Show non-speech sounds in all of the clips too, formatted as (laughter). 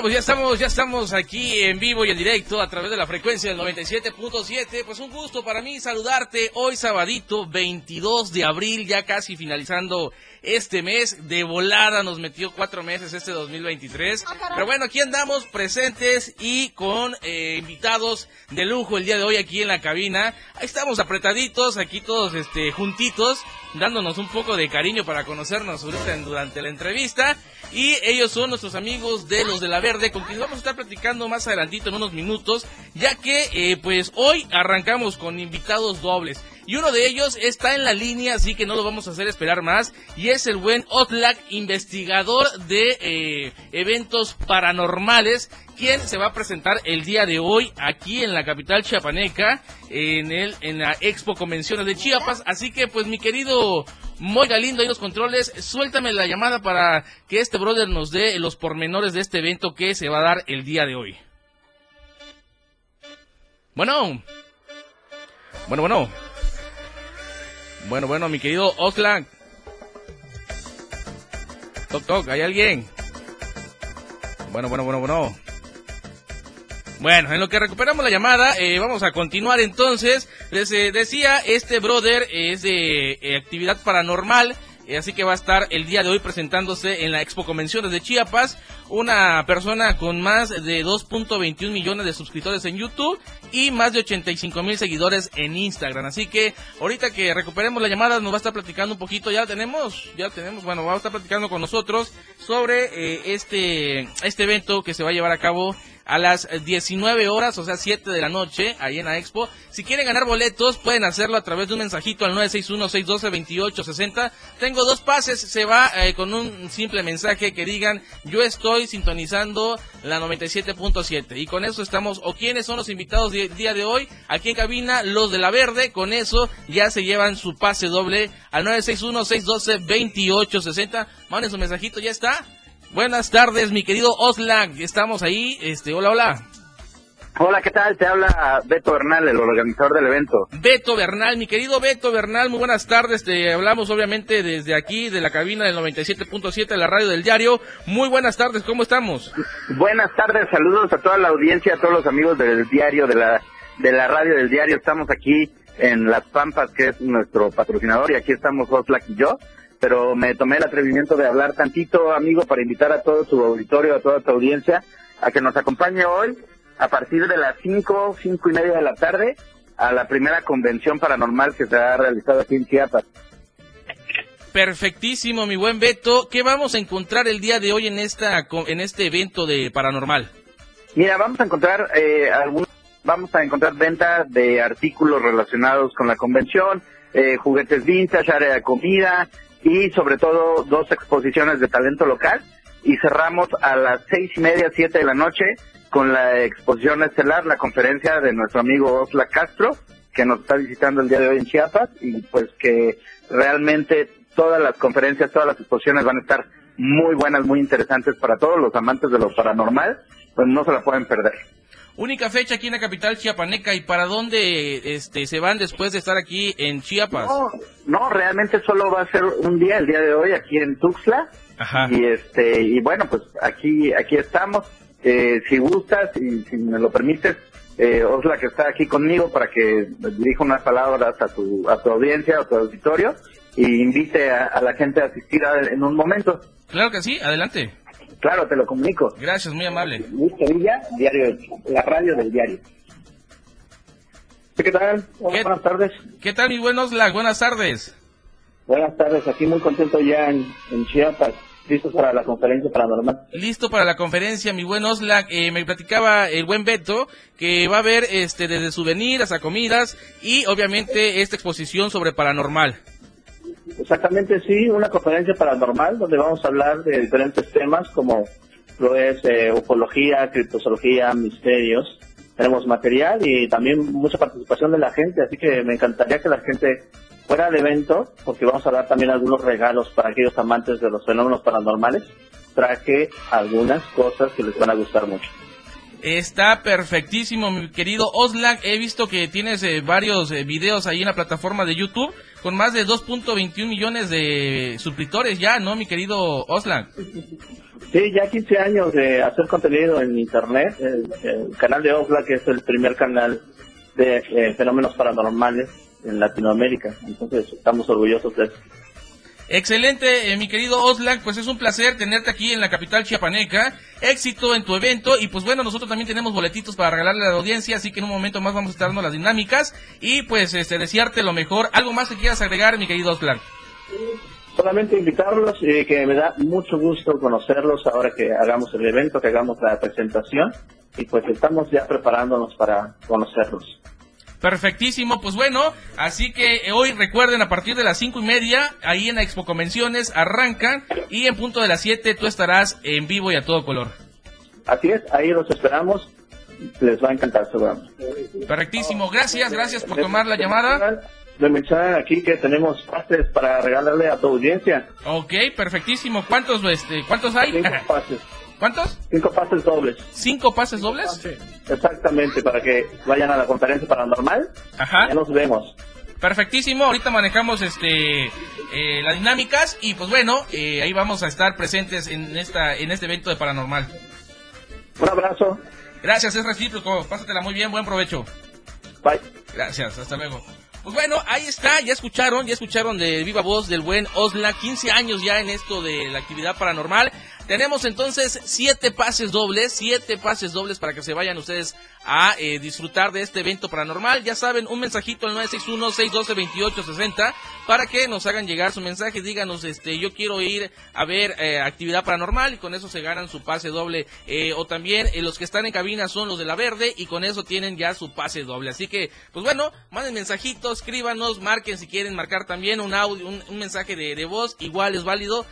Bueno, pues ya estamos, ya estamos aquí en vivo y en directo a través de la frecuencia del 97.7. Pues un gusto para mí saludarte hoy sabadito 22 de abril, ya casi finalizando este mes. De volada nos metió cuatro meses este 2023. Pero bueno, aquí andamos presentes y con eh, invitados de lujo el día de hoy aquí en la cabina. Ahí estamos apretaditos, aquí todos este juntitos, dándonos un poco de cariño para conocernos ahorita durante la entrevista. Y ellos son nuestros amigos de los de la Verde, con quienes vamos a estar platicando más adelantito en unos minutos, ya que eh, pues hoy arrancamos con invitados dobles. Y uno de ellos está en la línea, así que no lo vamos a hacer esperar más. Y es el buen Otlak, investigador de eh, eventos paranormales, quien se va a presentar el día de hoy aquí en la capital chiapaneca, en, el, en la Expo Convenciones de Chiapas. Así que, pues, mi querido Moy Galindo, ahí los controles, suéltame la llamada para que este brother nos dé los pormenores de este evento que se va a dar el día de hoy. Bueno. Bueno, bueno. Bueno, bueno, mi querido Oxlack. Toc, toc, ¿hay alguien? Bueno, bueno, bueno, bueno. Bueno, en lo que recuperamos la llamada, eh, vamos a continuar entonces. Les eh, decía, este brother es de eh, actividad paranormal. Así que va a estar el día de hoy presentándose en la Expo Convenciones de Chiapas. Una persona con más de 2.21 millones de suscriptores en YouTube y más de 85 mil seguidores en Instagram. Así que ahorita que recuperemos la llamada nos va a estar platicando un poquito. Ya tenemos, ya tenemos, bueno, va a estar platicando con nosotros sobre este, este evento que se va a llevar a cabo a las 19 horas, o sea, 7 de la noche, ahí en la Expo. Si quieren ganar boletos, pueden hacerlo a través de un mensajito al 961-612-2860. Tengo dos pases, se va eh, con un simple mensaje que digan, yo estoy sintonizando la 97.7. Y con eso estamos, o quiénes son los invitados del día de hoy, aquí en cabina, los de la verde, con eso ya se llevan su pase doble al 961-612-2860. Manden su mensajito, ya está. Buenas tardes, mi querido Oslak. Estamos ahí. Este, hola, hola. Hola, ¿qué tal? Te habla Beto Bernal, el organizador del evento. Beto Bernal, mi querido Beto Bernal, muy buenas tardes. Te hablamos obviamente desde aquí, de la cabina del 97.7 de la radio del diario. Muy buenas tardes, ¿cómo estamos? Buenas tardes, saludos a toda la audiencia, a todos los amigos del diario, de la, de la radio del diario. Estamos aquí en Las Pampas, que es nuestro patrocinador, y aquí estamos Oslak y yo pero me tomé el atrevimiento de hablar tantito, amigo, para invitar a todo su auditorio, a toda tu audiencia, a que nos acompañe hoy a partir de las 5, cinco y media de la tarde a la primera convención paranormal que se ha realizado aquí en Chiapas. Perfectísimo, mi buen Beto. ¿Qué vamos a encontrar el día de hoy en esta en este evento de paranormal? Mira, vamos a encontrar eh, algún, vamos a encontrar venta de artículos relacionados con la convención, eh, juguetes vintage, área de comida, y sobre todo dos exposiciones de talento local. Y cerramos a las seis y media, siete de la noche con la exposición estelar, la conferencia de nuestro amigo Osla Castro, que nos está visitando el día de hoy en Chiapas. Y pues que realmente todas las conferencias, todas las exposiciones van a estar muy buenas, muy interesantes para todos los amantes de lo paranormal, pues no se la pueden perder. Única fecha aquí en la capital chiapaneca y para dónde este se van después de estar aquí en Chiapas. No, no, realmente solo va a ser un día, el día de hoy aquí en Tuxtla. Ajá. Y este y bueno, pues aquí aquí estamos. Eh, si gustas y si me lo permites, eh, Osla que está aquí conmigo para que dirija unas palabras a tu a tu audiencia, a tu auditorio y invite a, a la gente a asistir a, en un momento. Claro que sí, adelante. Claro, te lo comunico. Gracias, muy amable. Luis Sevilla, diario, la radio del diario. ¿Qué tal? Hola, ¿Qué- buenas tardes. ¿Qué tal, mi buenos Oslak? Buenas tardes. Buenas tardes, aquí muy contento ya en, en Chiapas, listos para la conferencia paranormal. Listo para la conferencia, mi buen Oslak. Eh, me platicaba el buen Beto que va a haber este desde souvenirs a comidas y obviamente esta exposición sobre paranormal. Exactamente, sí, una conferencia paranormal donde vamos a hablar de diferentes temas como lo es eh, ufología, criptozoología, misterios. Tenemos material y también mucha participación de la gente, así que me encantaría que la gente fuera al evento, porque vamos a dar también algunos regalos para aquellos amantes de los fenómenos paranormales. Traje algunas cosas que les van a gustar mucho. Está perfectísimo, mi querido Oslak. He visto que tienes eh, varios eh, videos ahí en la plataforma de YouTube con más de 2.21 millones de suscriptores ya, ¿no, mi querido Oslak? Sí, ya 15 años de hacer contenido en Internet. El, canal de Oslak es el primer canal de eh, fenómenos paranormales en Latinoamérica. Entonces, estamos orgullosos de eso. Excelente, eh, mi querido Oslak, pues es un placer tenerte aquí en la capital chiapaneca. Éxito en tu evento y pues bueno, nosotros también tenemos boletitos para regalarle a la audiencia, así que en un momento más vamos a estar dando las dinámicas y pues este desearte lo mejor. ¿Algo más que quieras agregar, mi querido Oslak? Solamente invitarlos y que me da mucho gusto conocerlos ahora que hagamos el evento, que hagamos la presentación y pues estamos ya preparándonos para conocerlos. Perfectísimo, pues bueno, así que hoy recuerden a partir de las cinco y media, ahí en la Expo Convenciones arrancan y en punto de las siete tú estarás en vivo y a todo color. Así es, ahí los esperamos, les va a encantar seguramente. Perfectísimo, gracias, gracias por tomar la llamada. Me mencionan aquí que tenemos pases para regalarle a tu audiencia. Ok, perfectísimo. ¿Cuántos, este, cuántos hay? Cinco pases. (laughs) ¿Cuántos? Cinco pases dobles. ¿Cinco pases dobles? Exactamente, para que vayan a la conferencia paranormal. Ajá. Ya nos vemos. Perfectísimo, ahorita manejamos este eh, las dinámicas y pues bueno, eh, ahí vamos a estar presentes en esta en este evento de paranormal. Un abrazo. Gracias, es recíproco. Pásatela muy bien, buen provecho. Bye. Gracias, hasta luego. Pues bueno, ahí está, ya escucharon, ya escucharon de viva voz del buen Osla, 15 años ya en esto de la actividad paranormal. Tenemos entonces siete pases dobles, siete pases dobles para que se vayan ustedes a eh, disfrutar de este evento paranormal. Ya saben, un mensajito al 961-612-2860 para que nos hagan llegar su mensaje. Díganos, este, yo quiero ir a ver eh, actividad paranormal y con eso se ganan su pase doble. Eh, o también los que están en cabina son los de la verde y con eso tienen ya su pase doble. Así que, pues bueno, manden mensajitos, escríbanos, marquen si quieren marcar también un audio, un, mensaje de, de, voz. Igual es válido.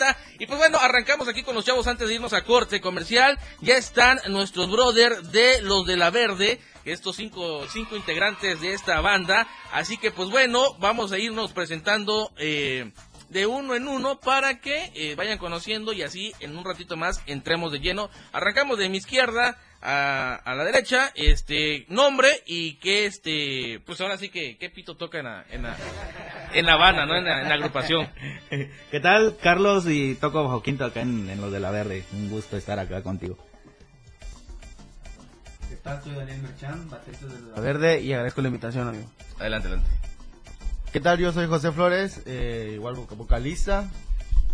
961-612-2860. Y pues bueno, arrancamos aquí con los chavos antes de irnos a corte comercial. Ya están nuestros brothers de los de la verde, estos cinco, cinco integrantes de esta banda. Así que pues bueno, vamos a irnos presentando eh, de uno en uno para que eh, vayan conociendo y así en un ratito más entremos de lleno. Arrancamos de mi izquierda a, la derecha, este nombre y que este, pues ahora sí que qué pito toca en la, en la, en la Habana, ¿no? En la, agrupación. ¿Qué tal, Carlos? Y toco bajo quinto acá en, en los de la Verde. Un gusto estar acá contigo. ¿Qué tal? Soy Daniel Merchan, baterista de la Verde y agradezco la invitación, amigo. Adelante, adelante. ¿Qué tal? Yo soy José Flores, eh, igual vocalista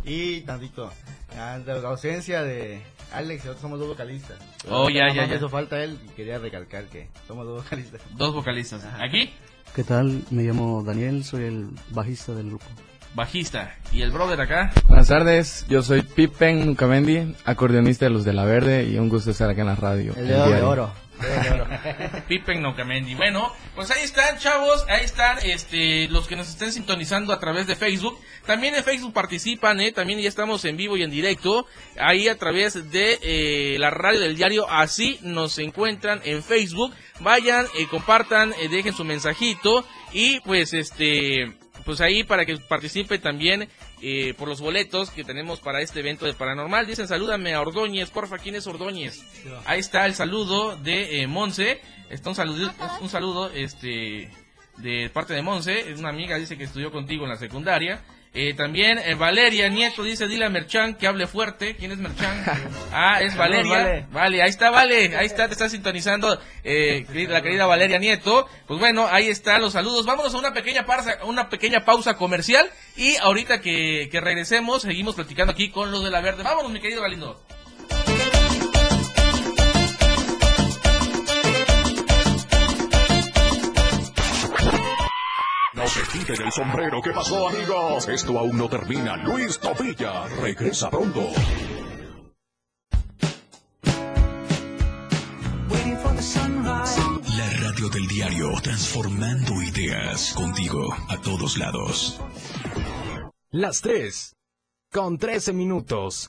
y tantito, ante la ausencia de Alex, nosotros somos dos vocalistas. Oh, ya, ya, ya. Eso falta él y quería recalcar que somos dos vocalistas. Dos vocalistas. ¿Aquí? ¿Qué tal? Me llamo Daniel, soy el bajista del grupo. Bajista. ¿Y el brother acá? Buenas tardes, yo soy Pippen Nucamendi, acordeonista de los de La Verde y un gusto estar acá en la radio. El, de oro. (laughs) Pippen Nocamendi. Bueno, pues ahí están, chavos. Ahí están este, los que nos estén sintonizando a través de Facebook. También en Facebook participan, ¿eh? También ya estamos en vivo y en directo. Ahí a través de eh, la radio del diario. Así nos encuentran en Facebook. Vayan, eh, compartan, eh, dejen su mensajito. Y pues este pues ahí para que participe también eh, por los boletos que tenemos para este evento de Paranormal. Dicen, salúdame a Ordóñez, porfa, ¿quién es Ordóñez? Ahí está el saludo de eh, Monse. Está un saludo, un saludo este, de parte de Monse. Es una amiga, dice que estudió contigo en la secundaria. Eh, también eh, Valeria Nieto dice, dile a Merchan que hable fuerte. ¿Quién es Merchan? (laughs) Ah, es Valeria. Vale. ahí está, vale. Ahí está, te está sintonizando eh, la querida Valeria Nieto. Pues bueno, ahí están los saludos. Vámonos a una pequeña, pausa, una pequeña pausa comercial. Y ahorita que, que regresemos, seguimos platicando aquí con los de la verde. Vámonos, mi querido Galindo. Se quiten el sombrero. ¿Qué pasó, amigos? Esto aún no termina. Luis Topilla regresa pronto. La radio del diario, transformando ideas contigo a todos lados. Las 3. Con 13 minutos.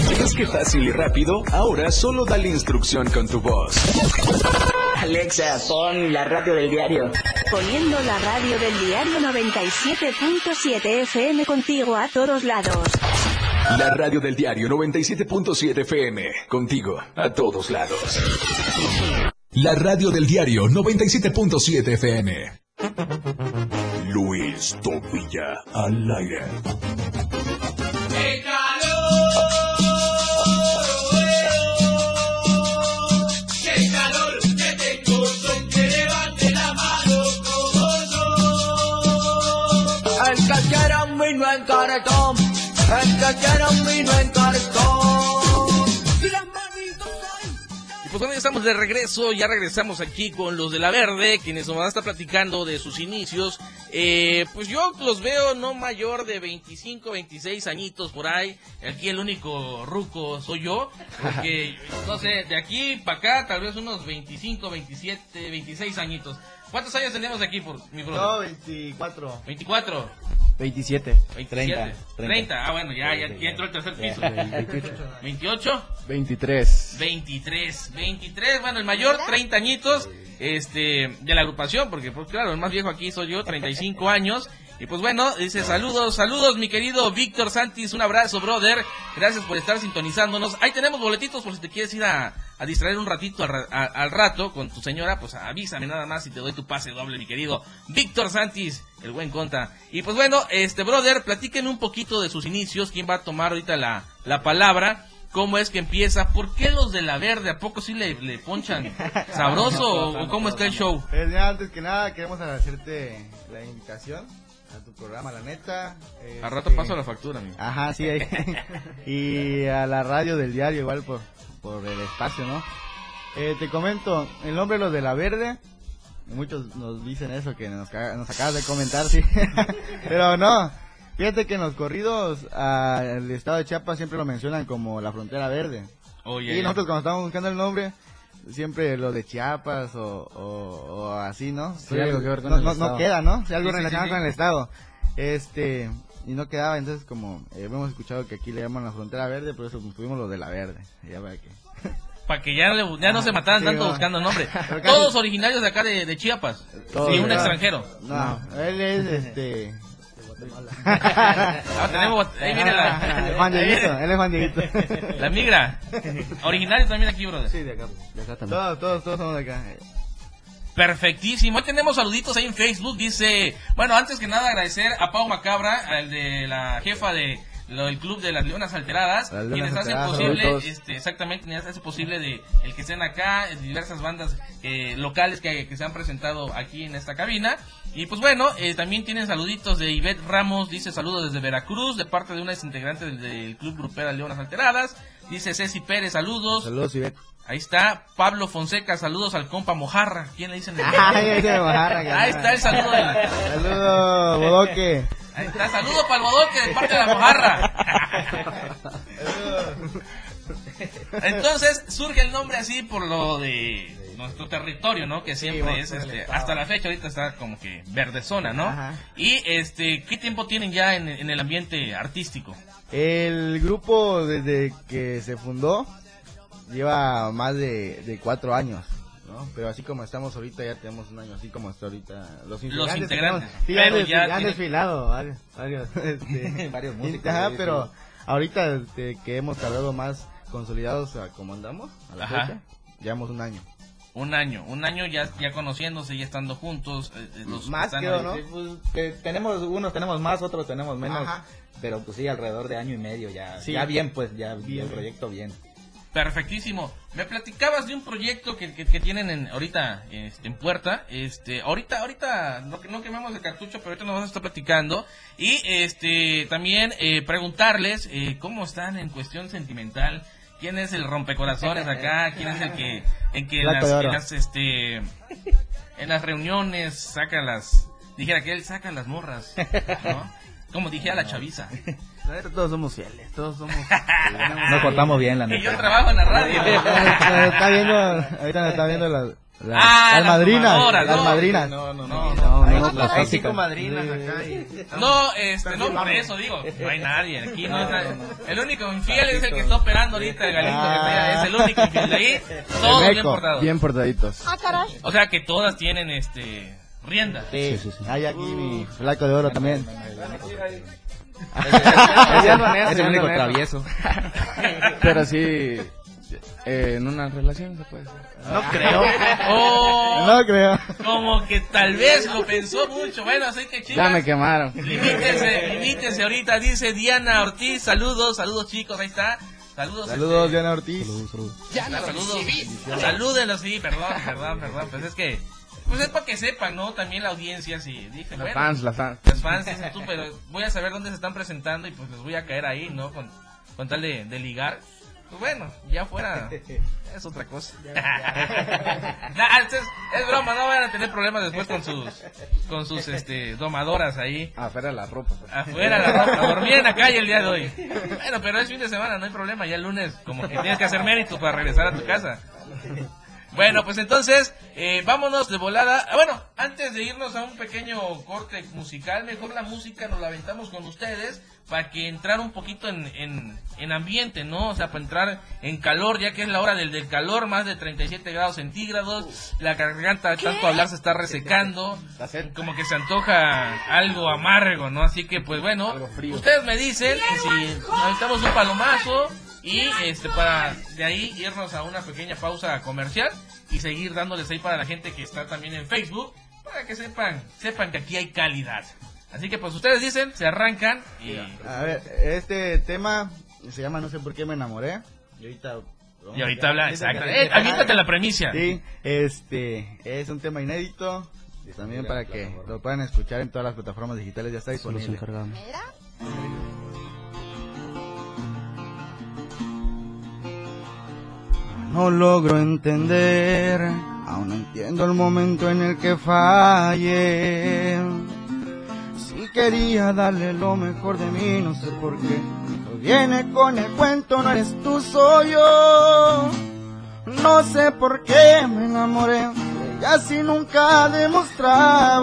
¿Es que fácil y rápido? Ahora solo dale instrucción con tu voz. Alexa, pon la radio del diario. Poniendo la radio del diario 97.7 FM contigo a todos lados. La radio del diario 97.7 FM. Contigo a todos lados. La radio del diario 97.7 FM. Luis Tobilla al aire. El que quiera un vino en cartón. Y pues bueno, ya estamos de regreso, ya regresamos aquí con los de la Verde, quienes nos van a estar platicando de sus inicios. Eh, pues yo los veo no mayor de 25, 26 añitos por ahí. Aquí el único ruco soy yo, porque (laughs) no sé, de aquí para acá tal vez unos 25, 27, 26 añitos. ¿Cuántos años tenemos aquí por mi brother? No, 24. 24. 27. 27. 30. Ah, bueno, ya, ya, ya entró el tercer piso. 28. 23. 23, 23, bueno, el mayor, 30 añitos, este, de la agrupación, porque pues claro, el más viejo aquí soy yo, 35 años, y pues bueno, dice saludos, saludos mi querido Víctor Santis, un abrazo brother, gracias por estar sintonizándonos, ahí tenemos boletitos por si te quieres ir a, distraer un ratito al, a- al rato con tu señora, pues avísame nada más y te doy tu pase doble mi querido Víctor Santis, el buen conta, y pues bueno, este brother, platíquenme un poquito de sus inicios, quién va a tomar ahorita la, la palabra, cómo es que empieza, por qué los de la verde, ¿a poco sí le, le ponchan sabroso o cómo está el show? Pues ya, antes que nada, queremos agradecerte la invitación a tu programa, la neta. Al Este, rato paso la factura, amigo. Ajá, sí, ahí. (laughs) y a la radio del diario, igual por, por el espacio, ¿no? Eh, te comento, el nombre de los de la verde, muchos nos dicen eso que nos, nos acabas de comentar, sí. (laughs) Pero no, fíjate que en los corridos al estado de Chiapas siempre lo mencionan como la frontera verde. Oye, y nosotros cuando estamos buscando el nombre, siempre lo de Chiapas o, o, o así, ¿no? Sí, algo que ver con no, el no- estado. no queda, ¿no? Sí, algo Sí, relacionado sí, sí. con el estado. Este, y no quedaba, entonces como eh, hemos escuchado que aquí le llaman la frontera verde, por eso tuvimos lo de la verde. Ya para que... (laughs) Para que ya, le- ya no se mataran Sí, tanto va. buscando nombre. (laughs) Todos originarios de acá de, de Chiapas. Todos, y un ¿verdad? extranjero. No, él es este... (laughs) Ah, tenemos, ahí viene la, Juan Dieguito, (laughs) él es Juan Dieguito. la migra. (laughs) Originario también aquí, brother. Sí, de acá, de acá también. Todos, todos, todos somos de acá. Perfectísimo. Hoy tenemos saluditos ahí en Facebook. Dice, bueno, antes que nada agradecer a Pau Macabra, al de la jefa de lo del club de las Leonas Alteradas, Las quienes hacen posible, este, exactamente, quienes hacen posible de el que estén acá, eh, diversas bandas eh, locales que, que se han presentado aquí en esta cabina. Y pues bueno, eh, también tienen saluditos de Ivette Ramos, dice saludos desde Veracruz, de parte de una integrante del, del club grupera Leonas Alteradas. Dice Ceci Pérez, saludos. Saludos, Ivette. Ahí está Pablo Fonseca, saludos al compa Mojarra. ¿Quién le dicen? el- (laughs) Ay, ahí se Mojarra, Ahí está el saludo. del- Saludos, Bodoque. Ahí está, saludo para el bodoque de parte de la mojarra. Entonces surge el nombre así por lo de nuestro territorio, ¿no? Que siempre es, este, hasta la fecha ahorita está como que verde zona, ¿no? Ajá. Y este, ¿qué tiempo tienen ya en, en el ambiente artístico? El grupo desde que se fundó lleva más de, de cuatro años, ¿no? Pero así como estamos ahorita ya tenemos un año así como está ahorita los integrantes. que integrantes. tenemos. Sí, ya han, Pero desfi- ya han tiene- desfilado varios, varios, (laughs) este, (laughs) Varios músicos, Ajá, pero ahorita este, que hemos tardado más consolidados a como andamos a la Ajá. fecha, llevamos un año. Un año, un año ya, ya conociéndose, ya estando juntos. eh, eh, los Más pues, que tenemos unos tenemos más, otros tenemos menos, Ajá. pero pues sí, alrededor de año y medio ya, Sí. ya bien, pues ya Bien. el proyecto bien. Perfectísimo. Me platicabas de un proyecto que, que, que tienen en, ahorita este, en puerta. Este, ahorita, ahorita no, no quemamos el cartucho, pero ahorita nos vamos a estar platicando. Y este, también eh, preguntarles eh, cómo están en cuestión sentimental. ¿Quién es el rompecorazones acá? ¿Quién es el que, en que las, en las, este, en las reuniones saca las, dijera que él saca las morras, ¿no? (laughs) Como dije a la chaviza. (laughs) Todos somos fieles, todos somos... (laughs) Nos portamos bien, la Y neta. yo trabajo en la radio. Ahorita está viendo, ahorita está viendo las, las, Ah, las las madrinas, las no. madrinas. No, no, no, no, hay- no, hay las cinco tóxicas. madrinas acá y- No, este, no, por eso digo, no hay nadie aquí, no, hay nadie. El único infiel es el que está operando ahorita, el Galindo, que está allá, es el único infiel de ahí, todos bien portados. Bien portaditos. O sea que todas tienen, este, rienda. Sí, sí, sí. Hay aquí mi flaco de oro también. Es el único travieso. Pero sí, eh, en una relación se puede hacer. No creo. Oh, No creo. Como que tal vez lo pensó mucho. Bueno, así que chicas. Ya me quemaron. Limítese, limítese ahorita, dice Diana Ortiz. Saludos, saludos chicos, ahí está. Saludos. Saludos, este, Diana Ortiz. Diana, saludos. Salúdenlos, sí, perdón, perdón, perdón. Pues es que, pues es para que sepan, ¿no? También la audiencia, sí. Dije, Las bueno, fans, las fans. Las fans, tú, pero voy a saber dónde se están presentando y pues les voy a caer ahí, ¿no? Con, con tal de, de ligar. Pues bueno, ya fuera, (laughs) es otra cosa. (laughs) Nah, es, es broma, no van a tener problemas después con sus, con sus, este, domadoras ahí. Afuera la ropa. Afuera la ropa, dormir en la calle el día de hoy. Bueno, pero es fin de semana, no hay problema, ya el lunes como que tienes que hacer mérito para regresar a tu casa. (laughs) Bueno, pues entonces, eh, vámonos de volada. Ah, Bueno, antes de irnos a un pequeño corte musical, mejor la música nos la aventamos con ustedes para que entrar un poquito en, en, en ambiente, ¿no? O sea, para entrar en calor, ya que es la hora del, del calor, más de 37 grados centígrados, la garganta de tanto hablar se está resecando, como que se antoja algo amargo, ¿no? Así que, pues bueno, ustedes me dicen si necesitamos un palomazo y este para de ahí irnos a una pequeña pausa comercial y seguir dándoles ahí para la gente que está también en Facebook para que sepan sepan que aquí hay calidad. Así que pues ustedes dicen, se arrancan y A ver, este tema se llama No sé por qué me enamoré. Y ahorita, Y ahorita habla, exacto. Eh, la premisa. Sí, este es un tema inédito. y También para que lo puedan escuchar en todas las plataformas digitales, ya está disponible. encargamos. No logro entender, aún no entiendo el momento en el que fallé. Si quería darle lo mejor de mí, no sé por qué. No viene con el cuento, no eres tú, soy yo. No sé por qué me enamoré, ella si nunca demostraba.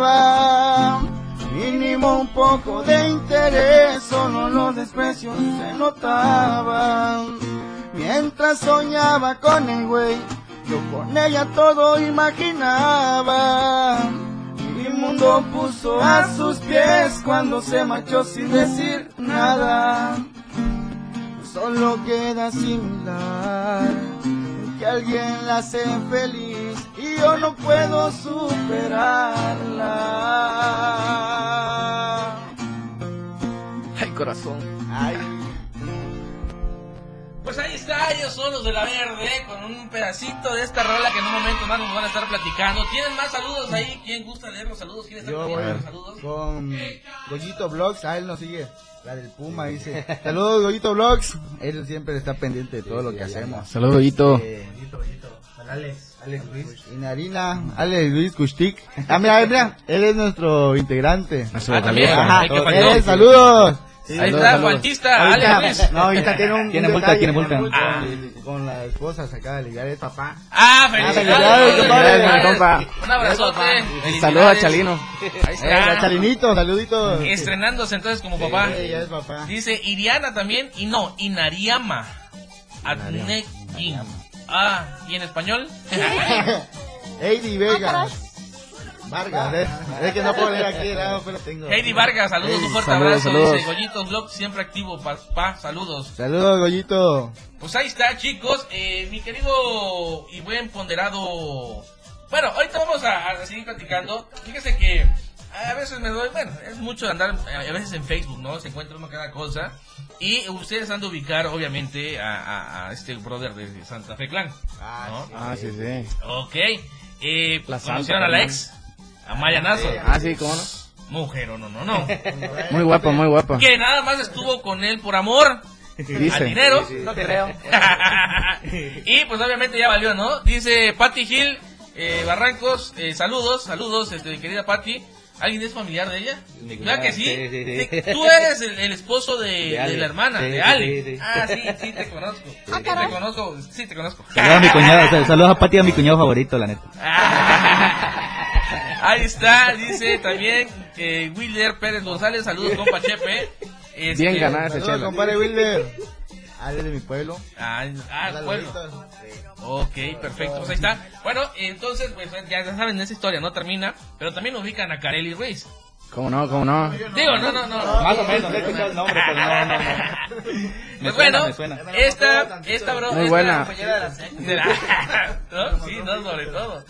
Mínimo un poco de interés, solo los desprecios se notaban. Mientras soñaba con el güey, yo con ella todo imaginaba. Mi mundo puso a sus pies cuando se marchó sin decir nada. Solo queda similar que alguien la hace feliz y yo no puedo superarla. Ay, corazón. Ay. Pues ahí está, ellos son los de la verde, con un pedacito de esta rola que en un momento más nos van a estar platicando. ¿Tienen más saludos ahí? ¿Quién gusta leer los saludos? ¿Quién está Yo voy pidiendo los saludos? con Goyito Vlogs, a él nos sigue. La del Puma dice, saludos Goyito Vlogs. Él siempre está pendiente de todo lo que hacemos. Saludos, Goyito. Eh, Alex, Alex Luis. y Narina, Alex Luis Kushtik. Ah, mira, mira, él es nuestro integrante. Ah, también, Ajá, él, saludos. Sí, Ahí saludos, está. Juanchista, Alex Luis. No, ahorita tiene un Tiene multa, tiene multa. con- Ah. Con la esposa sacada de ligar, es papá. Ah, felicidades, compadre. compa. Un abrazote. Saludos a Chalino. Ahí Eh, a está. Chalinito, saluditos. Estrenándose entonces como papá. Sí, ya es papá. Dice Iriana también, y no, Inariama. Atnequín. Ah, ¿y en español? (laughs) Heidi Vegas. Vargas, eh. es que no puedo leer aquí, pero tengo. Heidi Vargas, saludos, un fuerte Saludos, abrazo. saludos. Dice Goyitos Vlog, siempre activo, papá, saludos. Saludos, Goyito. Pues ahí está, chicos. Eh, mi querido y buen ponderado. Bueno, ahorita vamos a, a seguir platicando. Fíjese que a veces me doy, bueno, es mucho andar a veces en Facebook, ¿no? Se encuentra uno cada cosa. Y ustedes han de ubicar, obviamente, a, a- a este brother de Santa Fe Clan. ¿no? Ah, sí, sí. Ok. Eh, La ¿Conocieron Santa a la también. ex? A Maya Nazo. Ah, sí, ¿cómo no? Mujer, o no, no, no. (laughs) Muy guapa, muy guapa. que nada más estuvo con él por amor. Dice. Al dinero. No creo. (laughs) y pues obviamente ya valió, ¿no? Dice Patty Gil eh, Barrancos, eh, saludos, saludos, este, querida Patty. ¿Alguien es familiar de ella? Claro que sí. Sí, sí, sí. Tú eres el, el esposo de, De de Ale. la hermana, Sí, de sí, Ale. sí, sí. Ah, sí, sí, te conozco. Sí, te conozco, sí, te conozco. Saludos a mi cuñado, sal- saludos a Pati, a mi cuñado favorito, la neta. (laughs) Ahí está, dice también eh, Wilder Pérez González, saludos compa Chepe. Este, Bien ganada esa Saludos, compadre Wilber. Ale de mi pueblo. Ah, ah, pueblo. Ok, perfecto, pues ahí está. Bueno, entonces, pues ya saben esa historia, no termina, pero también ubican a Carelli Ruiz. ¿Cómo no? ¿Cómo no? Digo, no, no, no. Más o menos, no he escuchado el nombre, pero no, no, no. (laughs) Pues bueno, me suena. esta, esta bro, Muy esta buena. compañera de la de la- (laughs) ¿no? Sí, no, sobre todo.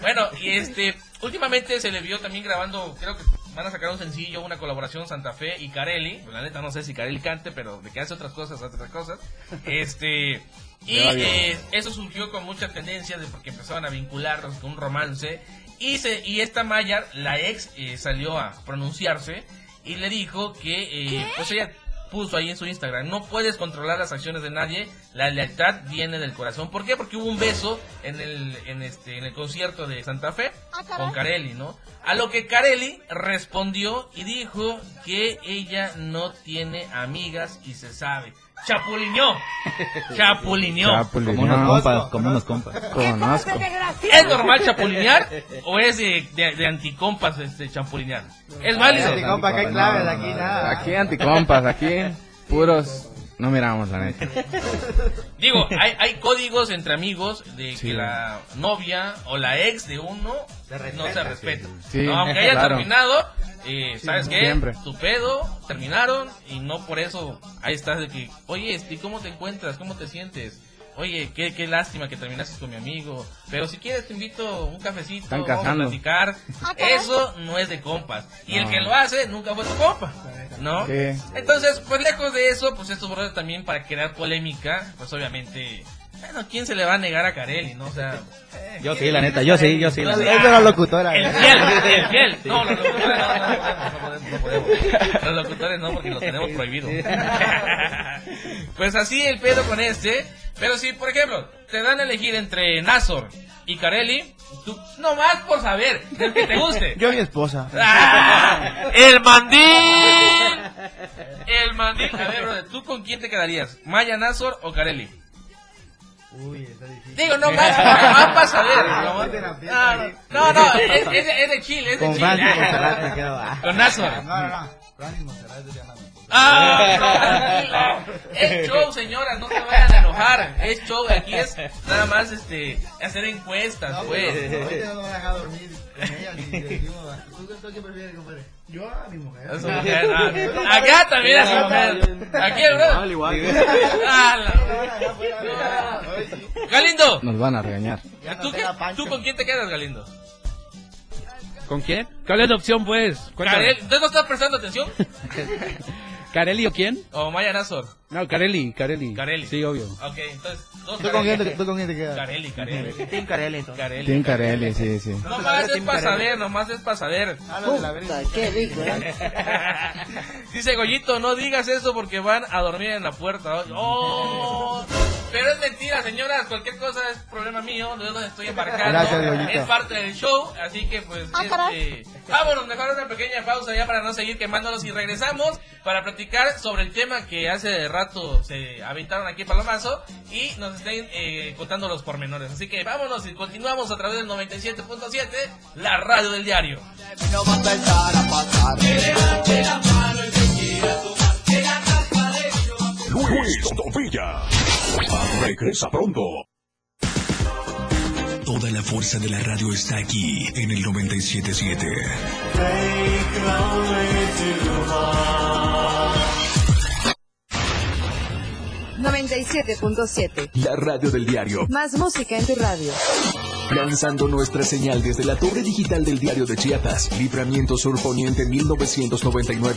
Bueno, y este, últimamente se le vio también grabando, creo que van a sacar un sencillo, una colaboración Santa Fe y Carelli. Pues, la neta no sé si Carelli cante, pero de que hace otras cosas, hace otras cosas. Este, y eh, eso surgió con mucha tendencia de porque empezaban a vincularlos con un romance. Y, se, y esta Maya, la ex, eh, salió a pronunciarse y le dijo que, eh, pues ella puso ahí en su Instagram, no puedes controlar las acciones de nadie, la lealtad viene del corazón. ¿Por qué? Porque hubo un beso en el, en este, en el concierto de Santa Fe con Carelli, ¿no? A lo que Carelli respondió y dijo que ella no tiene amigas y se sabe. Chapulineó. (laughs) Chapulineó. Como unos compas, como unos compas. Conozco. ¿Es normal chapulinear o es de, de, de anticompas este chapulinear? Es válido. Compa, que hay claves aquí, nada. Aquí anticompas, aquí puros... No miramos, la neta. (laughs) Digo, hay, hay códigos entre amigos de Sí. que la novia o la ex de uno no se respeta. Sí, No, aunque (laughs) hayan claro. terminado, eh, ¿sabes qué? siempre. Tu pedo, terminaron y no por eso ahí estás de que, oye, este, ¿cómo te encuentras? ¿Cómo te sientes? Oye, qué, qué lástima que terminaste con mi amigo. Pero si quieres te invito un cafecito, Están vamos a platicar. Eso no es de compas. Y el que lo hace nunca fue tu compa. ¿No? Sí. Entonces, pues lejos de eso, pues estos brothers también para crear polémica, pues obviamente, bueno, ¿quién se le va a negar a Carelli, no? O sea, eh, Yo sí, la neta, yo sí, yo sí. La Es neta. de la locutora. el fiel, el fiel. No, los locutores no, no, no, no podemos, no podemos. Los locutores no, porque los tenemos prohibido. Pues así el pedo con este. Pero si, por ejemplo, te dan a elegir entre Nazor y Carelli, tú, nomás por saber, el que te guste. Yo mi esposa. ¡Ah! ¡El mandil! El mandil. A ver, brother, ¿tú con quién te quedarías? ¿Maya Nazor o Carelli? Uy, está difícil. Digo, no más, nomás para saber. No, nomás- no, no, Ah, No, no, es, es de- es de Chile, es de Con Chile. Francis Monserrat me quedo. ah. Con Nazor. No, no, no. Francis Monserrat. Ah, no, (laughs) es show, señoras, no se vayan a enojar. Es show, aquí es nada más este hacer encuestas, No, pues. pero ahorita no me van a dejar dormir con ella ni decimos. ¿Tú, tú qué prefieres, compadre? Yo a mi mujer. A su mujer, ah. Acá también a su mujer. Aquí, bro. Igual, Galindo, Nos van a regañar. ¿tú, qué- ¿tú con quién te quedas, Galindo? ¿Con quién? ¿Cuál es la opción, pues? ¿Entonces no estás prestando atención? (laughs) ¿Carelli o quién? ¿O Maya Nazor? No, Carelli, Carelli. Carelli. Sí, obvio. Ok, entonces, dos ¿Tú con quién te, Carelli. tú con quién te quedas? Carelli, Carelli. Team Carelli, entonces. Carelli. Tim Carelli, sí, sí. Nomás es para saber, nomás es para saber. De la verga. Qué rico, ¿eh? (laughs) Dice Goyito, no digas eso porque van a dormir en la puerta. ¡Oh! Pero es mentira, señoras. Cualquier cosa es problema mío. Yo los estoy embarcando. Gracias, Goyito. es parte del show. Así que, pues, este, vámonos. Mejor una pequeña pausa ya para no seguir quemándolos. Y regresamos para platicar sobre el tema que hace rato se aventaron aquí Palomazo. Y nos estén eh, contando los pormenores. Así que vámonos y continuamos a través del 97.7, la radio del diario. Luis Tobilla. Regresa pronto. Toda la fuerza de la radio está aquí en el 977. 97.7. La radio del diario. Más música en tu radio. lanzando nuestra señal desde la torre digital del diario de Chiapas, Libramiento Sur Poniente 1999.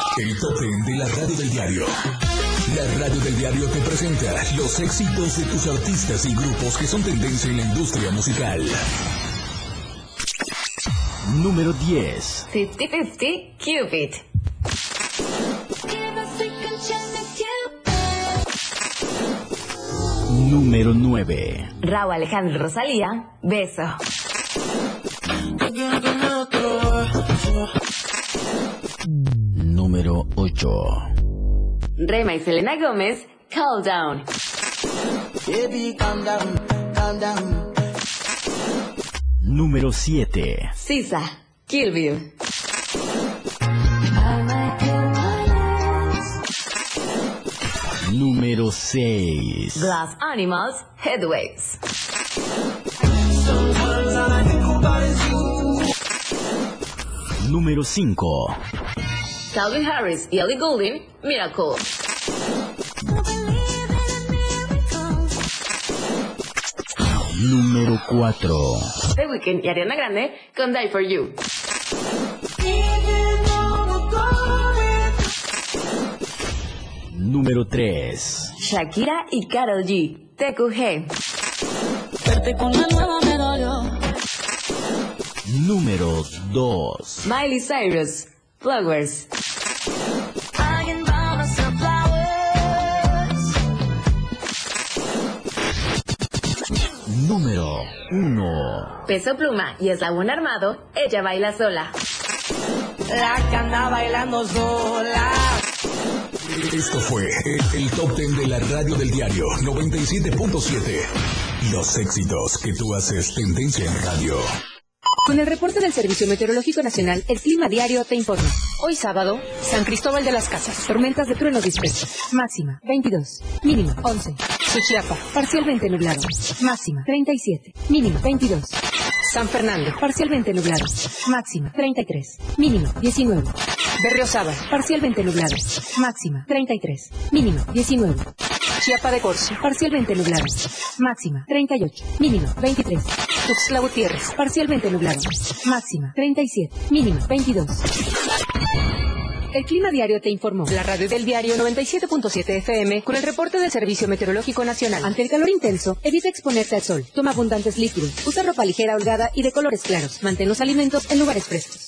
El top de la radio del diario. La radio del diario te presenta los éxitos de tus artistas y grupos que son tendencia en la industria musical. Número 10. 50-50 Cupid. Número 9. Raúl Alejandro Rosalía, beso. Número 8. Rema y Selena Gómez, Calm Down. Baby, calm down, calm down. Número 7. Sisa, Kill Bill. Número 6. Glass Animals, Headwaves. Número 5. Calvin Harris y Ellie Goulding, Miracle. Número 4. The Weeknd y Ariana Grande con Die For You. Número 3. Shakira y Karol G, TQG. Verte con la nueva me dolió. Número 2. Miley Cyrus, Flowers. Número 1. Peso Pluma y Eslabón Armado, ella baila sola. La que anda bailando sola. Esto fue el, el top ten de la radio del diario 97.7. Los éxitos que tú haces tendencia en radio. Con el reporte del Servicio Meteorológico Nacional, el Clima Diario te informa. Hoy sábado, San Cristóbal de las Casas, tormentas de truenos dispersos. Máxima, 22. Mínima, 11. Suchiapa, parcialmente nublado. Máxima, 37. Mínima, 22. San Fernando, parcialmente nublado. Máxima, 33. Mínima, 19. Berriozábal, parcialmente nublado. Máxima, 33. Mínima, 19. Chiapa de Corzo, parcialmente nublado. Máxima, 38. Mínima, 23. Tuxtla Gutiérrez, parcialmente nublado. Máxima, 37. Mínima, 22. El Clima Diario te informó. La radio del diario 97.7 FM con el reporte del Servicio Meteorológico Nacional. Ante el calor intenso, evita exponerte al sol. Toma abundantes líquidos. Usa ropa ligera, holgada y de colores claros. Mantén los alimentos en lugares frescos.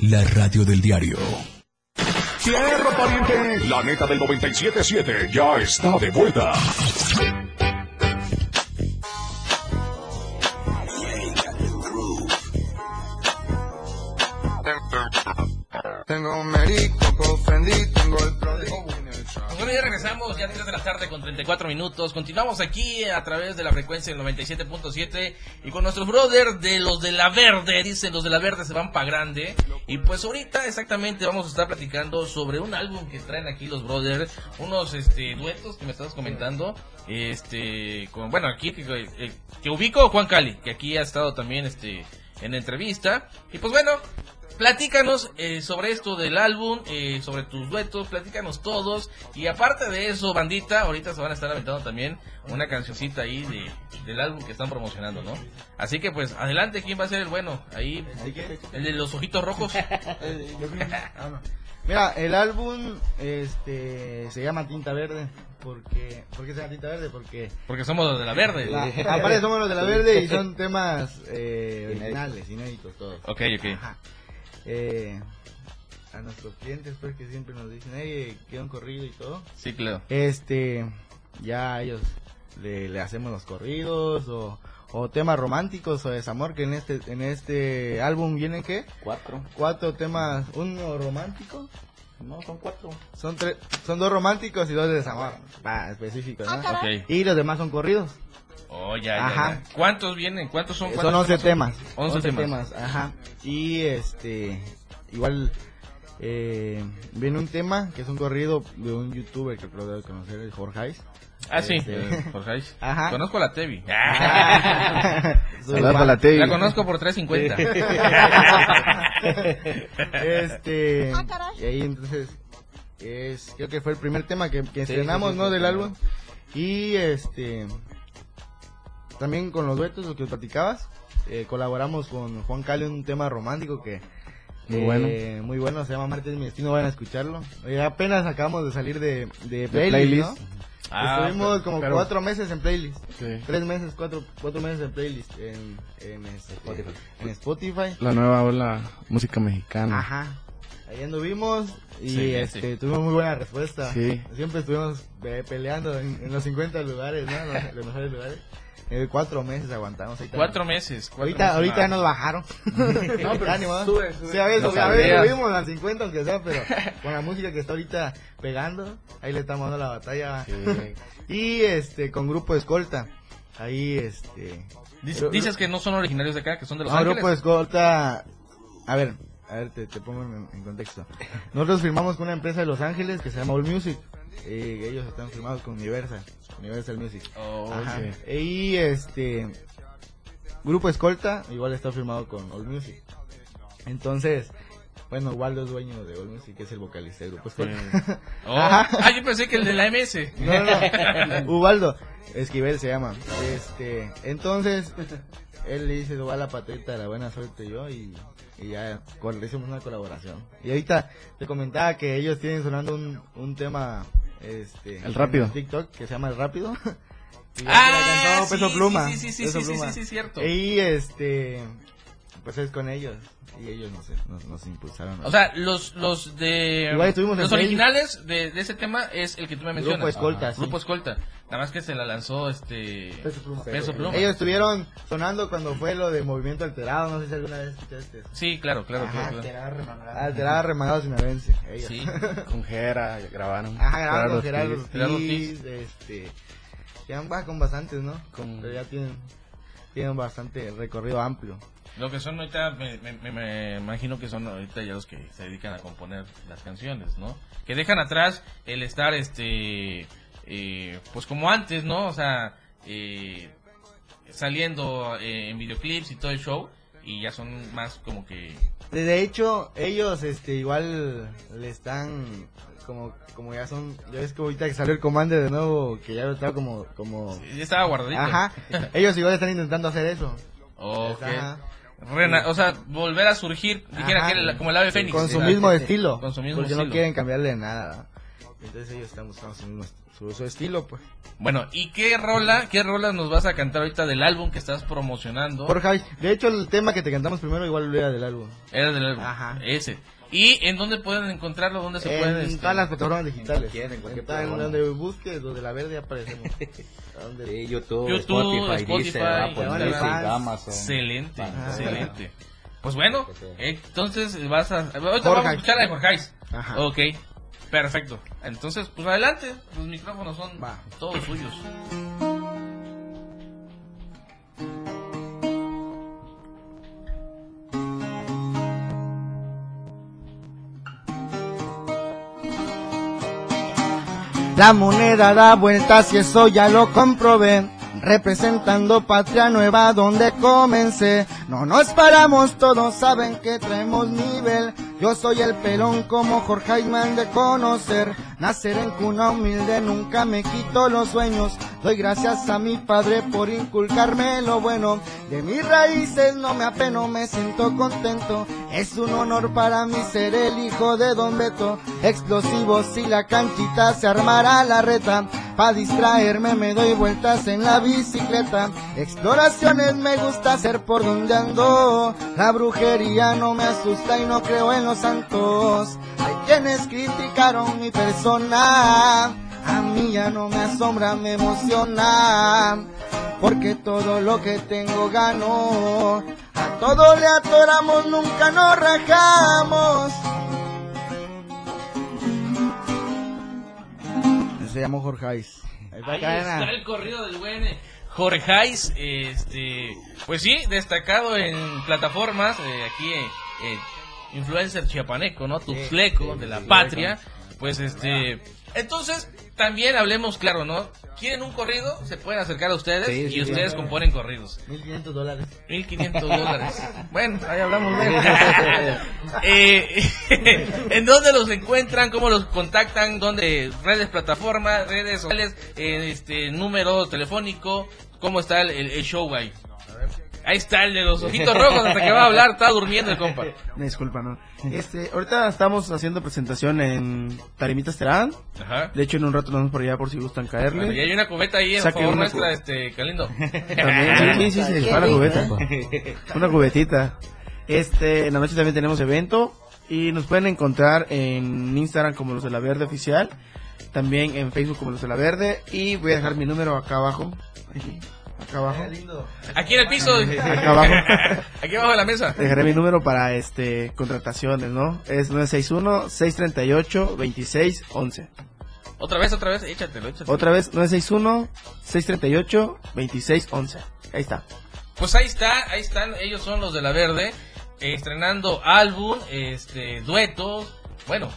La radio del diario. Tierra pariente, la neta del 97.7 ya está de vuelta. Tengo un regresamos, ya 3 de la tarde con 34 minutos. Continuamos aquí a través de la frecuencia del 97.7 y con nuestros brothers de los de la verde. Dicen los de la verde se van pa' grande. Y pues ahorita exactamente vamos a estar platicando sobre un álbum que traen aquí los brothers. Unos este duetos que me estabas comentando. Este, con, bueno, aquí que, que, que ubico Juan Cali, que aquí ha estado también este en entrevista. Y pues bueno, platícanos eh, sobre esto del álbum, eh, sobre tus duetos, platícanos todos. Y aparte de eso, bandita, ahorita se van a estar aventando también una cancioncita ahí de, del álbum que están promocionando, ¿no? Así que pues, adelante, ¿quién va a ser el bueno? Ahí, el de los ojitos rojos. (laughs) Mira, el álbum este se llama Tinta Verde. Porque, ¿Por qué se llama Tinta Verde? Porque, Porque somos los de la verde. la- aparte somos los de la Verde y son temas eh, originales, inéditos todos. Ok, ok. Ajá. Eh, a nuestros clientes pues que siempre nos dicen, hey, quiero un corrido y todo. Sí, claro. Este, ya a ellos le, le hacemos los corridos o, o temas románticos o desamor que en este en este álbum vienen qué? Cuatro. Cuatro temas, uno romántico. No, son cuatro. Son tres, son dos románticos y dos de desamor. Ah, específicos, ¿no? caray. Ok. Y los demás son corridos. Oh, ya, ya, Ajá. ya. ¿Cuántos vienen? ¿Cuántos son? Son ¿Cuántos 11 temas. 11 temas. Ajá. Y este, igual, eh, viene un tema que es un corrido de un youtuber que lo debe conocer, el Jorge. Ah, sí, Este, Jorge. (laughs) Ajá. Conozco a la Tevi. (laughs) Para la Tevi. La conozco por 350. (laughs) este, y ahí entonces, es, creo que fue el primer tema que, que Sí, estrenamos, sí, sí, ¿no? sí, Del álbum. Y este, también con los duetos, lo que platicabas, eh, colaboramos con Juan Cali en un tema romántico que Muy eh, bueno. muy bueno, se llama Marte es mi destino, vayan a escucharlo. Eh, apenas acabamos de salir de, de, De playlist. ¿no? Ah, Estuvimos pero- como pero- cuatro meses en playlist. Sí. Tres meses, cuatro, cuatro meses en playlist en, en, este, en Spotify. La nueva ola música mexicana. Ajá. Ahí anduvimos y este, tuvimos muy buena respuesta. Sí. Siempre estuvimos eh, peleando en, en los 50 lugares, ¿no? Los, los mejores lugares. Eh, cuatro meses aguantamos. ahí Cuatro también. meses. cuatro Ahorita, meses. ahorita ya nos bajaron. (laughs) (laughs) No, pero Ya ni modo. sube, sube. Sí, a sabía. subimos a 50 aunque sea, pero (laughs) con la música que está ahorita pegando, ahí le estamos dando la batalla. y este, con grupo escolta. Ahí este. Dices, dices que no son originarios de acá, que son de Los No, Ángeles. Grupo Escolta. A ver, a ver, te, te pongo en, en contexto. Nosotros firmamos con una empresa de Los Ángeles que se llama All Music. Eh, ellos están firmados con Universal. Universal Music. Oh. Y este. Grupo Escolta igual está firmado con All Music. Entonces. Bueno, Waldo es dueño de All Music, que es el vocalista del Grupo Escolta. (laughs) Oh. Ah, yo pensé que el de la MS. No, no, (laughs) Ubaldo Esquivel se llama. Este, entonces, él le dice, va la pateta, la buena suerte yo y, y ya hicimos una colaboración. Y ahorita te comentaba que ellos tienen sonando un, un tema, este, El Rápido. TikTok que se llama El Rápido. (laughs) Y Ah, se la cantó Peso sí, Pluma. sí, sí, sí, Peso sí, sí, sí, cierto. Y este, pues es con ellos. Y ellos nos, nos, nos impulsaron. O sea, los, los de. Igual estuvimos en los originales de, de ese tema es el que tú me mencionas. Grupo Escolta, sí. Grupo Escolta. Nada más que se la lanzó este. Peso Pluma. Peso Pluma. Ellos estuvieron sonando cuando fue lo de Movimiento Alterado, no sé si alguna vez escuchaste eso. Sí, claro, claro, Ajá, claro. claro. Alterada remangado sinaloense. ellos. Sí. (laughs) Con Jera grabaron. Ajá, grabaron con Gerardo Gerardo Ortiz. Este, ya va con bastantes, ¿no? Pero ya tienen, tienen bastante recorrido amplio. Lo que son ahorita, me, me- me- imagino que son ahorita ya los que se dedican a componer las canciones, ¿no? Que dejan atrás el estar, este, eh, pues como antes, ¿no? O sea, eh, saliendo eh, en videoclips y todo el show, y ya son más como que... De de hecho, ellos, este, igual le están, como, como ya son, ya ves que ahorita que salió el comando de nuevo, que ya está como, como... Ya estaba guardadito. Ajá, (laughs) ellos igual están intentando hacer eso. Ok. Ajá. Rena- o sea, volver a surgir, dijera Ajá. que era como el ave fénix. Con su mismo estilo. Con su mismo porque estilo. no quieren cambiarle nada. Entonces ellos están buscando su, mismo, su, su estilo, pues. Bueno, ¿y qué rola, qué rola nos vas a cantar ahorita del álbum que estás promocionando? Por Javi, de hecho el tema que te cantamos primero igual era del álbum. Era del álbum. Ajá. Ese. ¿Y en dónde pueden encontrarlo? ¿Dónde se en pueden? este? todas las plataformas digitales. en cualquier en plataforma. donde busques, donde la verde aparecemos. (laughs) Sí, YouTube, YouTube, Spotify, Spotify, Deezer, Apple. Music, Amazon. Excelente, Ajá. excelente. Pues bueno, entonces vas a... Ahorita vamos a escuchar a Jorge. Ajá. Ok, perfecto. Entonces, pues adelante, los micrófonos son todos suyos. La moneda da vueltas y eso ya lo comprobé. representando patria nueva donde comencé. No nos paramos, todos saben que traemos nivel. Yo soy el pelón como Jorge Ayman de conocer. Nacer en cuna humilde, nunca me quito los sueños. Doy gracias a mi padre por inculcarme lo bueno. De mis raíces no me apeno, me siento contento. Es un honor para mí ser el hijo de Don Beto. Explosivos si la canchita se armará la reta. Pa' distraerme me doy vueltas en la bicicleta. Exploraciones me gusta hacer por donde ando. La brujería no me asusta y no creo en los santos. Hay quienes criticaron mi persona. A mí ya no me asombra, me emociona. Porque todo lo que tengo gano. A todo le atoramos, nunca nos rajamos. Se llamó Jorge Ais. Ahí está el corrido del buen eh, Jorge Hayes, este, pues sí, destacado en plataformas, eh, aquí eh, eh, influencer chiapaneco, ¿no? Tuxleco, de la patria, pues este, entonces, también hablemos claro, ¿no? ¿Quieren un corrido? Se pueden acercar a ustedes Sí, y sí, ustedes sí. componen corridos. 1500 dólares. 1500 dólares. (laughs) Bueno, ahí hablamos de (laughs) eh, (laughs) ¿En dónde los encuentran? ¿Cómo los contactan? ¿Dónde? Redes, plataformas, redes sociales, eh, este número telefónico. ¿Cómo está el, el- el show ahí? Ahí está el de los ojitos rojos hasta que va a hablar. Está durmiendo el compa. (laughs) Me disculpa, ¿no? Este, ahorita estamos haciendo presentación en Tarimitas Terán. Ajá. De hecho, en un rato nos vamos por allá por si gustan caerle. Bueno, y hay una cubeta ahí en favor una nuestra, cu- este, Calindo. (laughs) También, sí, sí, sí, se cubeta. Una cubetita. Este, en la noche también tenemos evento. Y nos pueden encontrar en Instagram como los de la Verde Oficial. También en Facebook como los de la Verde. Y voy a dejar mi número acá abajo. Aquí, acá abajo. Aquí en el piso. Acá abajo. (laughs) Aquí abajo de la mesa. Dejaré mi número para este contrataciones, ¿no? Es 961-638-2611. Otra vez, otra vez. Échatelo, échatelo. Otra vez, 961-638-2611. Ahí está. Pues ahí está, ahí están, ellos son los de la verde, eh, estrenando álbum, este, duetos, bueno,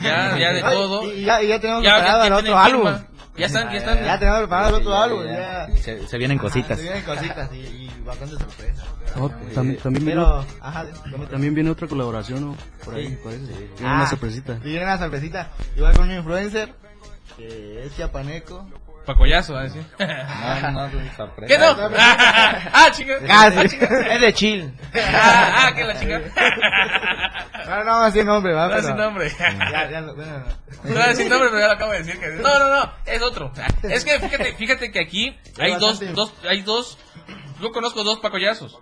ya, ya de Ay, todo. y ya- y ya tenemos Ya- preparado ya el otro tienen álbum. Ya están, ya están. Ya tenemos preparado el otro álbum. ya. Se, se vienen cositas. Se vienen cositas y, y bastante sorpresas. Oh, también, también, viene, Pero, ajá, coméntame. también viene otra colaboración, ¿no? Por ahí, Sí. parece. Viene Ah, una sorpresita. Viene una sorpresita. Igual con un influencer que es chiapaneco. Pacoyazo, a decir. No, no, sorpresa. ¿Qué no? (laughs) ah, chinga. Ah. Ah. Es de chill. Ah, ah, que la chinga. (laughs) No, no decir nombre, va. No decir nombre. Ya, ya, bueno, No decir nombre, pero ya lo acabo de decir. Que... No, no, no, es otro. Es que fíjate, fíjate que aquí hay dos, dos, hay dos, yo conozco dos pacoyazos.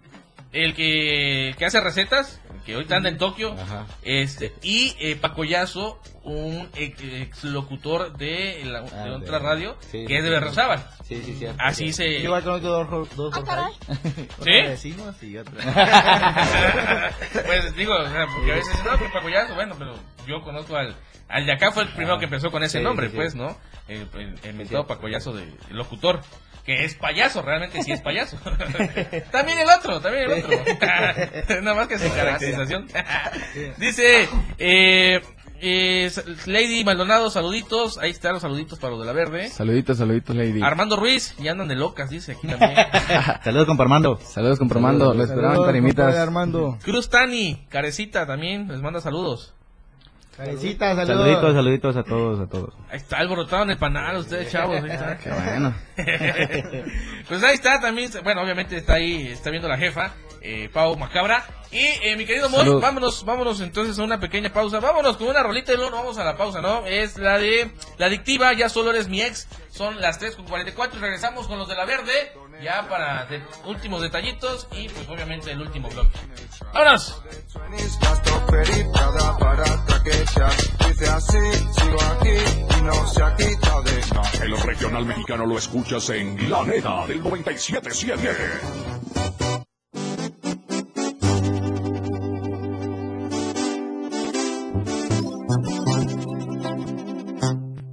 El que, que hace recetas, que ahorita anda en Tokio, este, y eh, Pacoyazo, un ex, ex locutor de, la- de Ah, otra de- radio, sí, que es sí, de sí. Berrozábal. Sí, sí, cierto. Así se... Igual conozco dos, dos Jorge. (laughs) ¿Sí? Y otro. (laughs) (laughs) pues digo, o sea, porque a veces no, que Pacoyazo, bueno, pero yo conozco al, al de acá fue el primero que empezó con ese Sí, nombre, sí, sí. pues, ¿no? El, el, el mentado Pacoyazo de el locutor, que es payaso, realmente sí es payaso. (laughs) también el otro, también el otro. (laughs) Nada más que sin caracterización. (laughs) Dice, eh, eh, Lady Maldonado, saluditos, ahí están los saluditos para los de la verde. Saluditos, saluditos, Lady. Armando Ruiz, y andan de locas, dice aquí también. Saludos con Armando. Saludos con Armando, lo esperaban Tarimitas. Armando. Cruz Tani, Carecita también, les manda saludos. Saludos. Saluditos, saluditos a todos, a todos. Ahí está alborotado en el panal, ustedes (laughs) chavos. Ahí está. Qué bueno. (laughs) pues ahí está también, bueno, obviamente está ahí, está viendo la jefa, eh, Pau Macabra. Y eh, mi querido Moy, Salud. vámonos, vámonos entonces a una pequeña pausa. Vámonos con una rolita y luego vamos a la pausa, ¿no? Es la de La Adictiva, ya solo eres mi ex. Son las 3 con 44 y regresamos con los de la verde, ya para de- últimos detallitos y pues obviamente el último bloque. ¡Vámonos! Así, sigo aquí y no se ha quitado de El regional mexicano lo escuchas en La Neta del 97.7.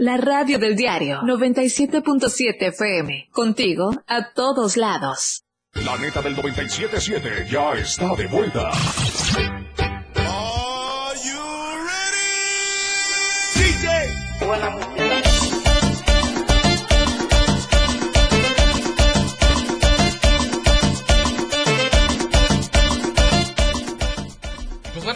La radio del diario 97.7 FM. Contigo a todos lados. La neta del 97.7 ya está de vuelta. Pues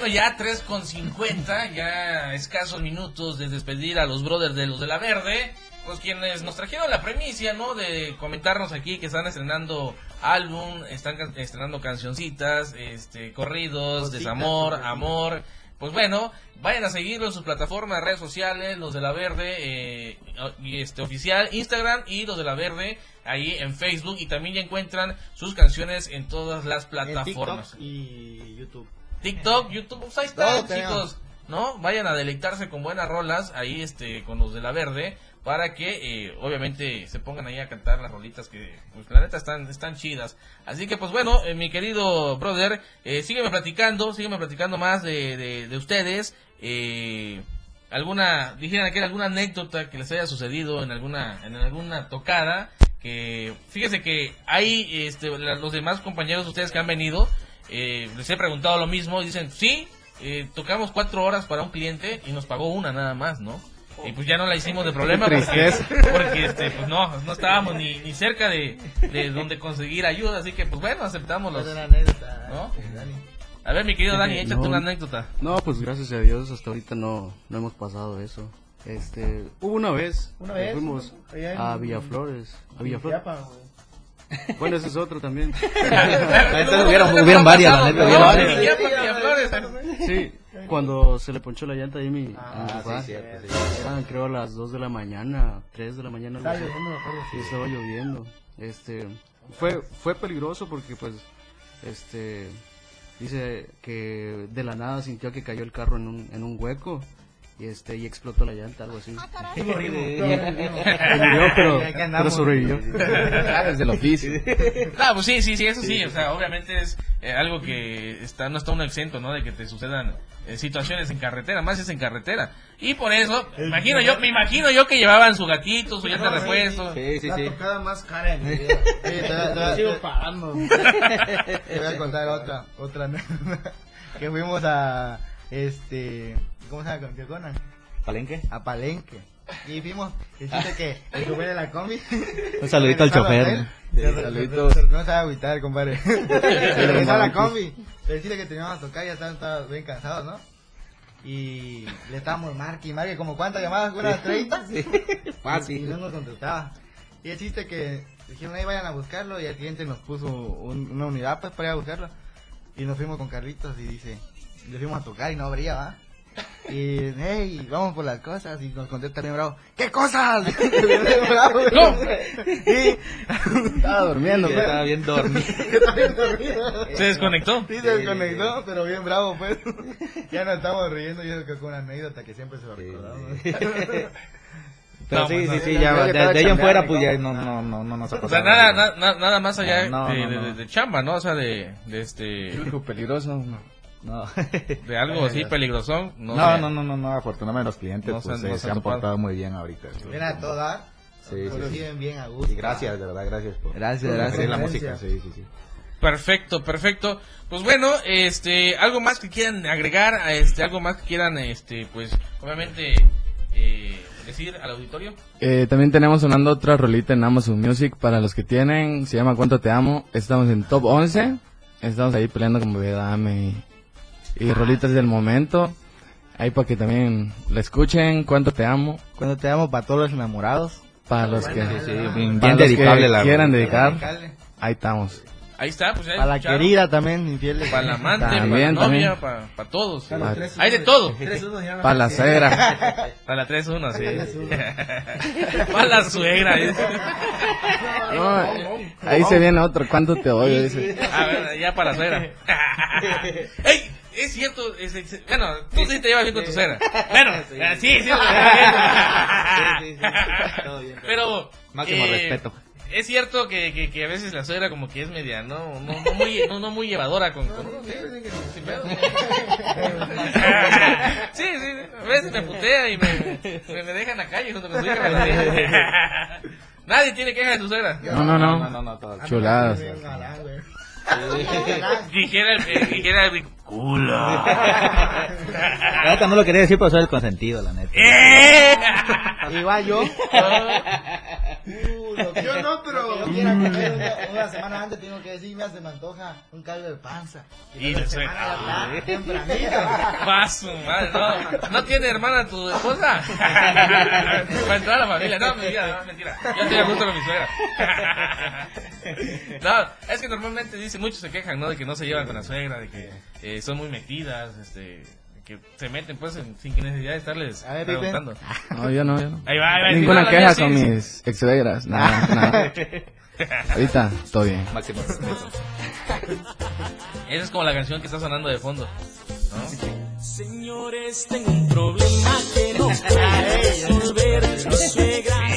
ya 3 con 50, ya escasos minutos de despedir a los brothers de los de la verde, pues quienes nos trajeron la premicia, ¿no? De comentarnos aquí que están estrenando álbum, están can- estrenando cancioncitas, este, corridos, desamor, amor. Pues bueno, vayan a seguirlo en sus plataformas de redes sociales, los de la verde, eh, este oficial, Instagram y los de la verde, ahí en Facebook y también ya encuentran sus canciones en todas las En plataformas. TikTok y YouTube. TikTok, YouTube, pues ahí chicos, ¿no? Vayan a deleitarse con buenas rolas ahí este con los de la verde para que eh, obviamente se pongan ahí a cantar las rolitas que pues la neta están están chidas. Así que pues bueno, eh, mi querido brother, eh, sígueme platicando, sígueme platicando más de, de, de ustedes. Eh, alguna dijeran aquí alguna anécdota que les haya sucedido en alguna en alguna tocada que fíjese que hay este la- los demás compañeros de ustedes que han venido eh, les he preguntado lo mismo y dicen sí eh, tocamos cuatro horas para un cliente y nos pagó una nada más no y pues ya no la hicimos de problema porque, este pues no no estábamos ni, ni cerca de, de donde conseguir ayuda así que pues bueno aceptamos los ¿no? a ver mi querido Dani échate No, una anécdota No, pues gracias a Dios hasta ahorita no, no hemos pasado eso. Este, hubo una vez, Una vez, fuimos a Villaflores, a Villaflores. Bueno, ese es otro también. (laughs) Hubieron- hubieron varias, la neta, hubieron No, varias. sí, cuando se le ponchó la llanta ahí a mi Ah, papá. sí, cierto, sí. Eran creo a las 2 de la mañana, 3 de la mañana. Estaba lloviendo, sí. estaba lloviendo. Este, fue, fue peligroso porque pues, este, dice que de la nada sintió que cayó el carro en un, en un hueco. Y este, y explotó la llanta, algo así. Sí, Y- morimos. murió, pero, pero sobrevivió. (laughs) Desde el oficio. Ah, pues sí, sí, sí, eso sí, o sea, obviamente es eh, algo que está no está uno exento, ¿no? De que te sucedan eh, situaciones en carretera, más es en carretera. Y por eso, me imagino yo, me imagino yo que llevaban su gatito, su llanta de repuesto. La tocada más cara de mi vida. (laughs) Sí, te voy a- te Sigo pagando. (laughs) Te voy a contar otra, otra que fuimos a, este, ¿cómo se llama? ¿Qué conan? ¿Palenque? A Palenque. Y fuimos, y dice que (laughs) el chofer de la combi. Un saludito al chofer. Sí, se- No se va a agüitar, compadre. (laughs) Se regresó a la combi. Pero decirle que teníamos a tocar, ya estaban bien cansados, ¿no? Y le estábamos marque y marque, como cuántas llamadas, unas (laughs) 30. Fácil. Y no nos contestaba. Y el chiste que dijeron ahí vayan a buscarlo y el cliente nos puso un- una unidad pues para ir a buscarlo. Y nos fuimos con Carlitos y dice, le fuimos a tocar y no abría, ¿va? Y, hey, vamos por las cosas. Y nos contesta bien bravo, ¿qué cosas? (laughs) No. Sí. Estaba durmiendo, Que pues. estaba bien dormido. (laughs) Estaba bien dormido. ¿Se desconectó? Sí, se desconectó, pero bien bravo, pues. Ya nos estamos riendo y eso que fue una anécdota que siempre se va a recordar. ¿no? Pero No, sí, pues, sí, no, sí, ya de, de ahí en chambeando, fuera, pues ¿no? ya no, no, no, no nos ha O sea, nada, na- na- nada más allá No, de, no, de- no. de- de chamba, ¿no? O sea, de, de este... Peligroso. no. No. (laughs) De algo así peligroso. No, No, no, no, no, no, afortunadamente los clientes No pues, eh, no se se han topado. portado muy bien ahorita. Ven a. Sí, sí, sí. bien a gusto. Y gracias, de verdad, gracias por Gracias, por gracias. la música, sí, sí, sí. Perfecto, perfecto. Pues bueno, este, algo más que quieran agregar, este, algo más que quieran, este, pues, obviamente, eh, decir al auditorio. Eh, también tenemos sonando otra rolita en Amazon Music para los que tienen, se llama Cuánto Te Amo. Estamos en top 11, estamos ahí peleando con Bebé Dame y, rolitas del momento. Ahí para que también la escuchen, Cuánto Te Amo. Cuando te amo para todos los enamorados. Para los que, Sí, sí, bien- para bien los que dedicable la quieran dedicar, ahí estamos. Ahí está, pues ya Para la querida también, infiel. Para la amante, También, para la novia, para, para todos. Para los tres Hay de todo. (laughs) No Para la suegra. (laughs) Para la 3-1, sí. (laughs) Para la suegra. dice. No, ahí se viene otro. ¿Cuánto te odio? Dice. A ver, ya para la suegra. ¡Ey! Es cierto, es- es- bueno, tú sí te llevas bien con tu suegra. Bueno, eh, sí, sí, sí, sí. Pero Máximo respeto. Es cierto que, que, que a veces la suegra como que es media, no, no, no muy, no, no muy llevadora con, con ¿sí? Sí, sí, a veces me putea y me, me, me deja en la calle junto con su hija. me putea. Nadie tiene queja de su suegra. No, no, no. Chuladas. Dijera el, eh, dijera el culo. La neta no lo quería decir, pero soy el consentido, la neta. ¡Eh! Igual yo. Yo no, pero- Yo quiero comer una, una semana antes, tengo que decir, me hace me antoja un caldo de panza. Y la suegra. semana tempranito. Va su madre, no. ¿No tiene hermana tu esposa? (laughs) Para entrar a la familia. No, mentira, no, mentira. Yo estoy a gusto con mi suegra. (laughs) No, es que normalmente dice, muchos se quejan, ¿no? De que no se llevan con la suegra, de que eh, son muy metidas, este, que se meten pues en- sin que necesidad de estarles A ver, preguntando. (laughs) No, yo no, yo no. Ahí va, ahí va. Ninguna queja con sí. mis ex suegras. Nada, (laughs) nada. Ahorita, todo bien. Máximo respeto. Esa es como la canción que está sonando de fondo. ¿no? Señores, tengo un problema que no puedo resolver. Mi suegra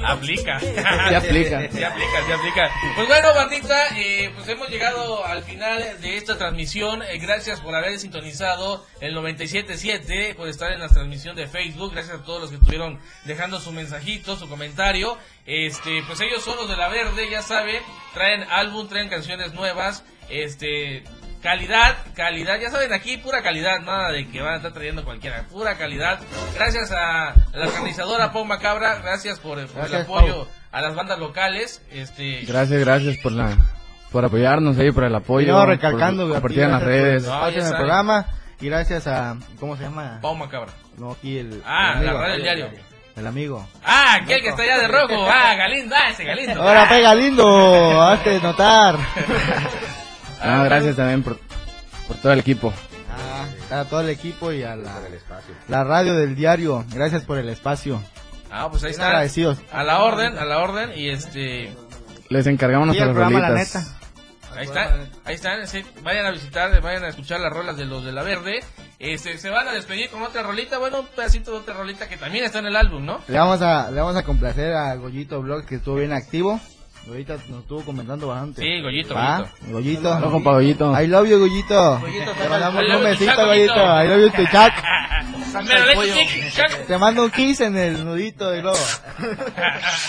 se. Aplica. Sí (laughs) aplica. Sí aplica, sí aplica. Pues bueno, bandita, eh, pues hemos llegado al final de esta transmisión. Eh, gracias por haber sintonizado el 97.7, por estar en la transmisión de Facebook. Gracias a todos los que estuvieron dejando su mensajito, su comentario. Este, pues ellos son los de la verde, ya saben, traen álbum, traen canciones nuevas. Este, Calidad, calidad, ya saben, aquí pura calidad, nada de que van a estar trayendo cualquiera, pura calidad. Gracias a la organizadora Pau Macabra, gracias por, por el apoyo Pau. a las bandas locales. Este, Gracias, gracias por la por apoyarnos ahí, por el apoyo. No, recalcando, por compartir en las redes. No, en el programa. Y gracias a, ¿cómo se llama? Pau Macabra. No, aquí el. Ah, el la amigo. radio del diario. El amigo. Ah, aquel que está allá de rojo, ah, Galindo, ah, ese Galindo. Ahora pega lindo, hazte notar. (laughs) Ah, gracias también por, por todo el equipo. A todo el equipo y a la, la radio del diario. Gracias por el espacio. Ah, pues ahí Bien está. agradecidos. A la orden, a la orden, y este, Les encargamos nuestras programa La rolitas. Ahí están, ahí están, sí, vayan a visitar, vayan a escuchar las rolas de los de la verde. Este, se van a despedir con otra rolita, bueno, un pedacito de otra rolita que también está en el álbum, ¿no? Le vamos a, le vamos a complacer a Goyito Blog que estuvo bien activo. Ahorita nos estuvo comentando bastante. Sí, Goyito, ¿Va? Goyito. No, compa Goyito. I love you, Goyito. Goyito, Te mandamos un besito, Goyito. I love you, chac. Te mando un kiss en el nudito de globo. (laughs)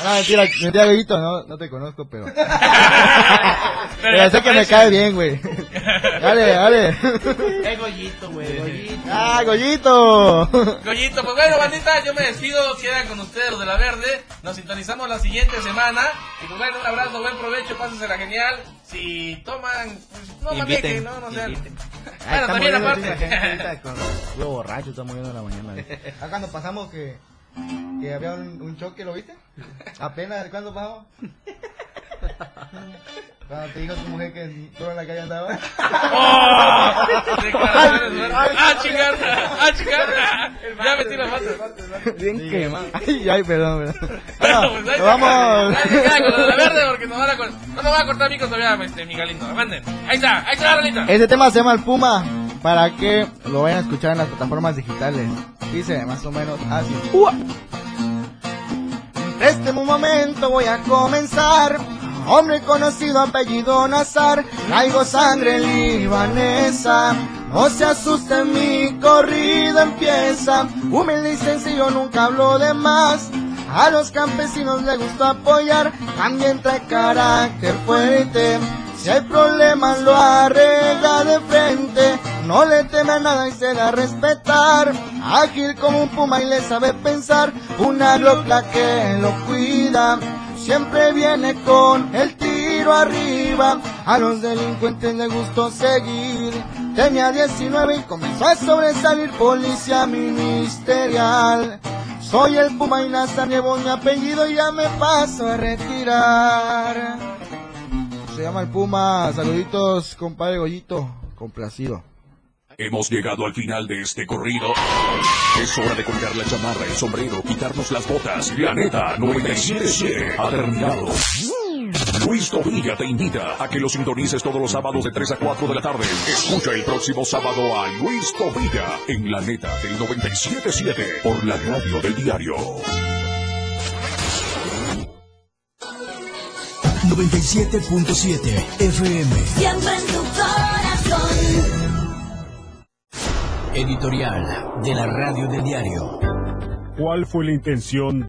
No, mentira, mentira, Goyito, no, no te conozco, pero... (laughs) Pero sé que me cae bien, güey. Dale, dale. Es Goyito, güey. Goyito. ¡Ah, Goyito! (laughs) Goyito, pues bueno, bandita, yo me despido, quedan con ustedes los de la verde, nos sintonizamos la siguiente semana, y pues bueno, un abrazo, buen provecho, pásensela genial, si toman, pues no Inviten, no, no sean, (laughs) bueno, también aparte, Lo (laughs) borracho, está muriendo en la mañana. Ah, cuando pasamos que, que había un, un choque, ¿lo viste? Apenas, ¿cuándo pasamos? (laughs) Cuando te dijo tu mujer que tú en la calle andaba. ¡Oh! Fuertes. ¡Ah, chingar! ¡Ah, chingar! Ya metí la pata. Bien quemado. Ay, ay, perdón, perdón. Bueno, Bueno, pues vamos. está. Ya, ya, con lo de la verde, porque nos van a cor- no nos va a cortar micos todavía, este, mi Galindo. Manden. Ahí está, ahí está la rolita. Este tema se llama El Puma, para que lo vayan a escuchar en las plataformas digitales. Dice más o menos así. Este momento voy a comenzar. Hombre conocido, apellido Nazar. Traigo sangre libanesa. No se asusten, mi corrido empieza. Humilde y sencillo, nunca hablo de más. A los campesinos les gusta apoyar. También trae carácter fuerte. Si hay problemas lo arregla de frente, no le teme a nada y se da a respetar. Ágil como un puma y le sabe pensar, una glocla que lo cuida. Siempre viene con el tiro arriba, a los delincuentes les gustó seguir. Tenía 19 y comenzó a sobresalir policía ministerial. Soy el Puma y Nazar llevo mi apellido y ya me paso a retirar. se llama el Puma. Saluditos, compadre Goyito. Complacido. Hemos llegado al final de este corrido. Es hora de colgar la chamarra, el sombrero, quitarnos las botas. La neta 977 ha terminado. Luis Tobilla te invita a que lo sintonices todos los sábados de 3 a 4 de la tarde. Escucha el próximo sábado a Luis Tobilla en la neta del 977 por la radio del diario. 97.7 FM. Siempre en tu Editorial de la radio del diario. ¿Cuál fue la intención